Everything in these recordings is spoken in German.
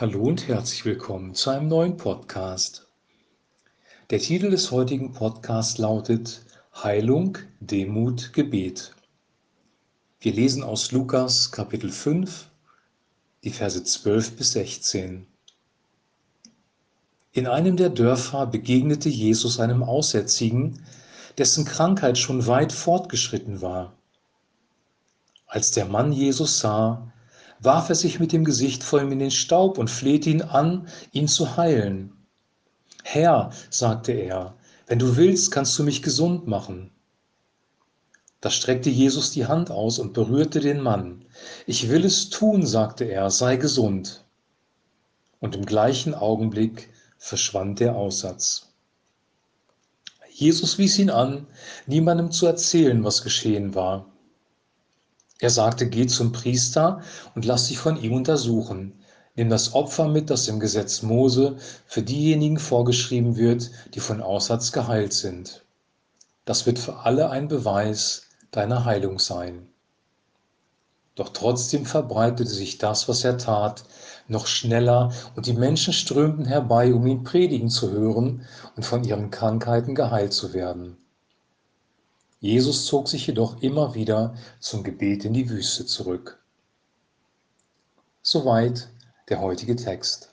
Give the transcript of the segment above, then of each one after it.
Hallo und herzlich willkommen zu einem neuen Podcast. Der Titel des heutigen Podcasts lautet Heilung, Demut, Gebet. Wir lesen aus Lukas Kapitel 5, die Verse 12 bis 16. In einem der Dörfer begegnete Jesus einem Aussätzigen, dessen Krankheit schon weit fortgeschritten war. Als der Mann Jesus sah, warf er sich mit dem Gesicht vor ihm in den Staub und flehte ihn an, ihn zu heilen. Herr, sagte er, wenn du willst, kannst du mich gesund machen. Da streckte Jesus die Hand aus und berührte den Mann. Ich will es tun, sagte er, sei gesund. Und im gleichen Augenblick verschwand der Aussatz. Jesus wies ihn an, niemandem zu erzählen, was geschehen war. Er sagte, geh zum Priester und lass dich von ihm untersuchen. Nimm das Opfer mit, das im Gesetz Mose für diejenigen vorgeschrieben wird, die von Aussatz geheilt sind. Das wird für alle ein Beweis deiner Heilung sein. Doch trotzdem verbreitete sich das, was er tat, noch schneller und die Menschen strömten herbei, um ihn predigen zu hören und von ihren Krankheiten geheilt zu werden. Jesus zog sich jedoch immer wieder zum Gebet in die Wüste zurück. Soweit der heutige Text.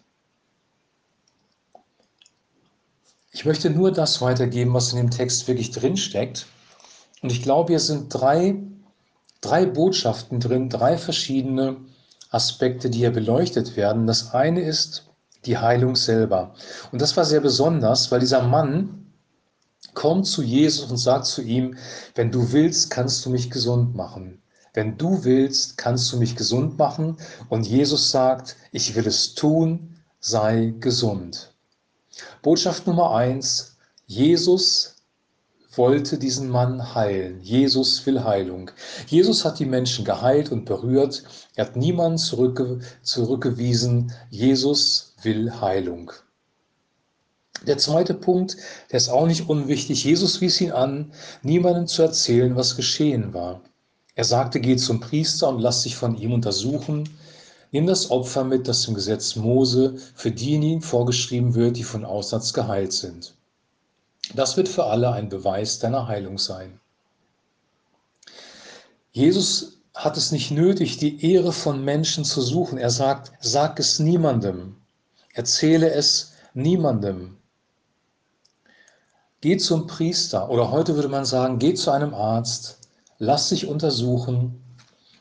Ich möchte nur das weitergeben, was in dem Text wirklich drinsteckt. Und ich glaube, hier sind drei, drei Botschaften drin, drei verschiedene Aspekte, die hier beleuchtet werden. Das eine ist die Heilung selber. Und das war sehr besonders, weil dieser Mann, kommt zu Jesus und sagt zu ihm, wenn du willst, kannst du mich gesund machen. Wenn du willst, kannst du mich gesund machen. Und Jesus sagt, ich will es tun, sei gesund. Botschaft Nummer eins, Jesus wollte diesen Mann heilen. Jesus will Heilung. Jesus hat die Menschen geheilt und berührt. Er hat niemanden zurückge zurückgewiesen. Jesus will Heilung. Der zweite Punkt, der ist auch nicht unwichtig. Jesus wies ihn an, niemandem zu erzählen, was geschehen war. Er sagte, geh zum Priester und lass dich von ihm untersuchen. Nimm das Opfer mit, das im Gesetz Mose für diejenigen vorgeschrieben wird, die von Aussatz geheilt sind. Das wird für alle ein Beweis deiner Heilung sein. Jesus hat es nicht nötig, die Ehre von Menschen zu suchen. Er sagt, sag es niemandem. Erzähle es niemandem. Geh zum Priester. Oder heute würde man sagen, geh zu einem Arzt, lass dich untersuchen.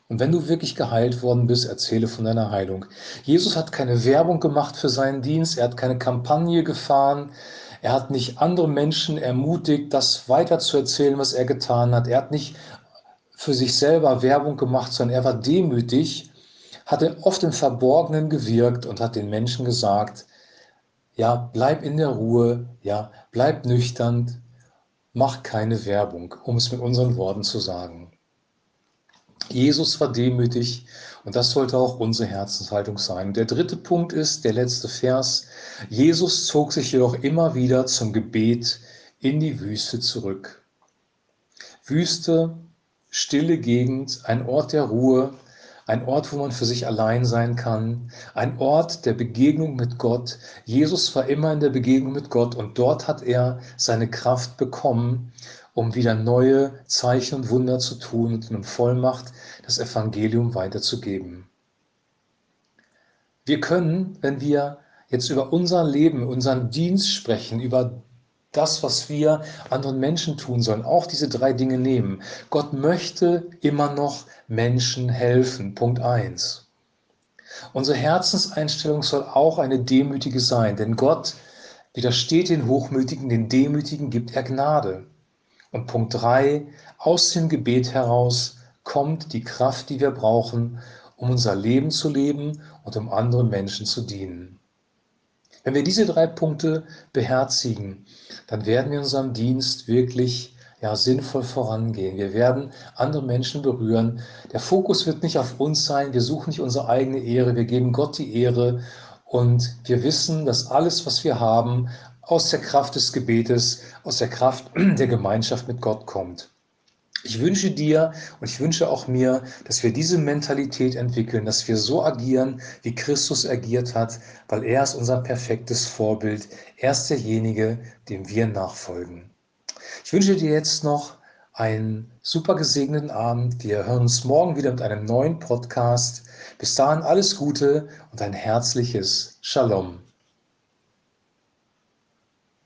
Und wenn du wirklich geheilt worden bist, erzähle von deiner Heilung. Jesus hat keine Werbung gemacht für seinen Dienst, er hat keine Kampagne gefahren, er hat nicht andere Menschen ermutigt, das weiter zu erzählen, was er getan hat. Er hat nicht für sich selber Werbung gemacht, sondern er war demütig, hatte oft im Verborgenen gewirkt und hat den Menschen gesagt, ja, bleib in der Ruhe, ja, bleib nüchtern, mach keine Werbung, um es mit unseren Worten zu sagen. Jesus war demütig und das sollte auch unsere Herzenshaltung sein. Der dritte Punkt ist der letzte Vers. Jesus zog sich jedoch immer wieder zum Gebet in die Wüste zurück. Wüste, stille Gegend, ein Ort der Ruhe, ein Ort, wo man für sich allein sein kann, ein Ort der Begegnung mit Gott. Jesus war immer in der Begegnung mit Gott und dort hat er seine Kraft bekommen, um wieder neue Zeichen und Wunder zu tun und in Vollmacht das Evangelium weiterzugeben. Wir können, wenn wir jetzt über unser Leben, unseren Dienst sprechen, über das, was wir anderen Menschen tun sollen, auch diese drei Dinge nehmen. Gott möchte immer noch Menschen helfen. Punkt 1. Unsere Herzenseinstellung soll auch eine demütige sein, denn Gott widersteht den Hochmütigen, den Demütigen gibt er Gnade. Und Punkt 3, aus dem Gebet heraus kommt die Kraft, die wir brauchen, um unser Leben zu leben und um anderen Menschen zu dienen. Wenn wir diese drei Punkte beherzigen, dann werden wir in unserem Dienst wirklich ja, sinnvoll vorangehen. Wir werden andere Menschen berühren. Der Fokus wird nicht auf uns sein. Wir suchen nicht unsere eigene Ehre. Wir geben Gott die Ehre. Und wir wissen, dass alles, was wir haben, aus der Kraft des Gebetes, aus der Kraft der Gemeinschaft mit Gott kommt. Ich wünsche dir und ich wünsche auch mir, dass wir diese Mentalität entwickeln, dass wir so agieren, wie Christus agiert hat, weil er ist unser perfektes Vorbild. Er ist derjenige, dem wir nachfolgen. Ich wünsche dir jetzt noch einen super gesegneten Abend. Wir hören uns morgen wieder mit einem neuen Podcast. Bis dahin alles Gute und ein herzliches Shalom.